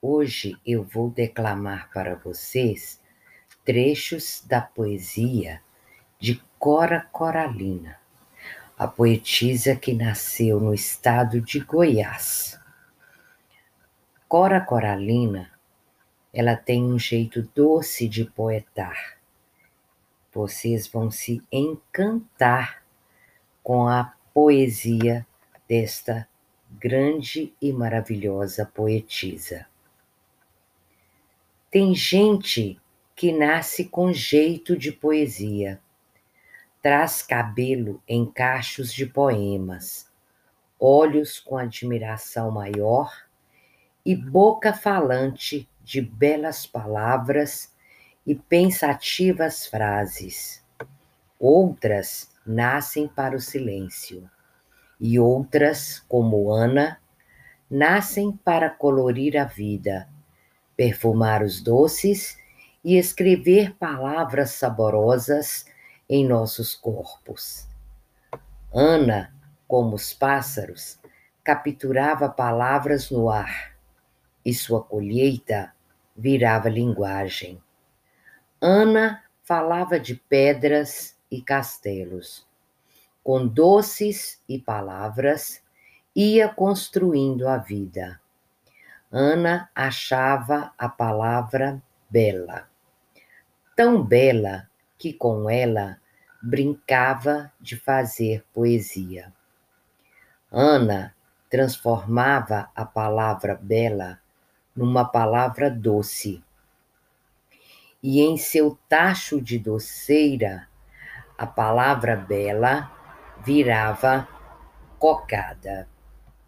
Hoje eu vou declamar para vocês trechos da poesia de Cora Coralina, a poetisa que nasceu no estado de Goiás. Cora Coralina, ela tem um jeito doce de poetar. Vocês vão se encantar com a poesia desta grande e maravilhosa poetisa. Tem gente que nasce com jeito de poesia, traz cabelo em cachos de poemas, olhos com admiração maior e boca falante de belas palavras e pensativas frases. Outras nascem para o silêncio, e outras, como Ana, nascem para colorir a vida perfumar os doces e escrever palavras saborosas em nossos corpos. Ana, como os pássaros, capturava palavras no ar e sua colheita virava linguagem. Ana falava de pedras e castelos. Com doces e palavras, ia construindo a vida. Ana achava a palavra bela, tão bela que com ela brincava de fazer poesia. Ana transformava a palavra bela numa palavra doce. E em seu tacho de doceira, a palavra bela virava cocada.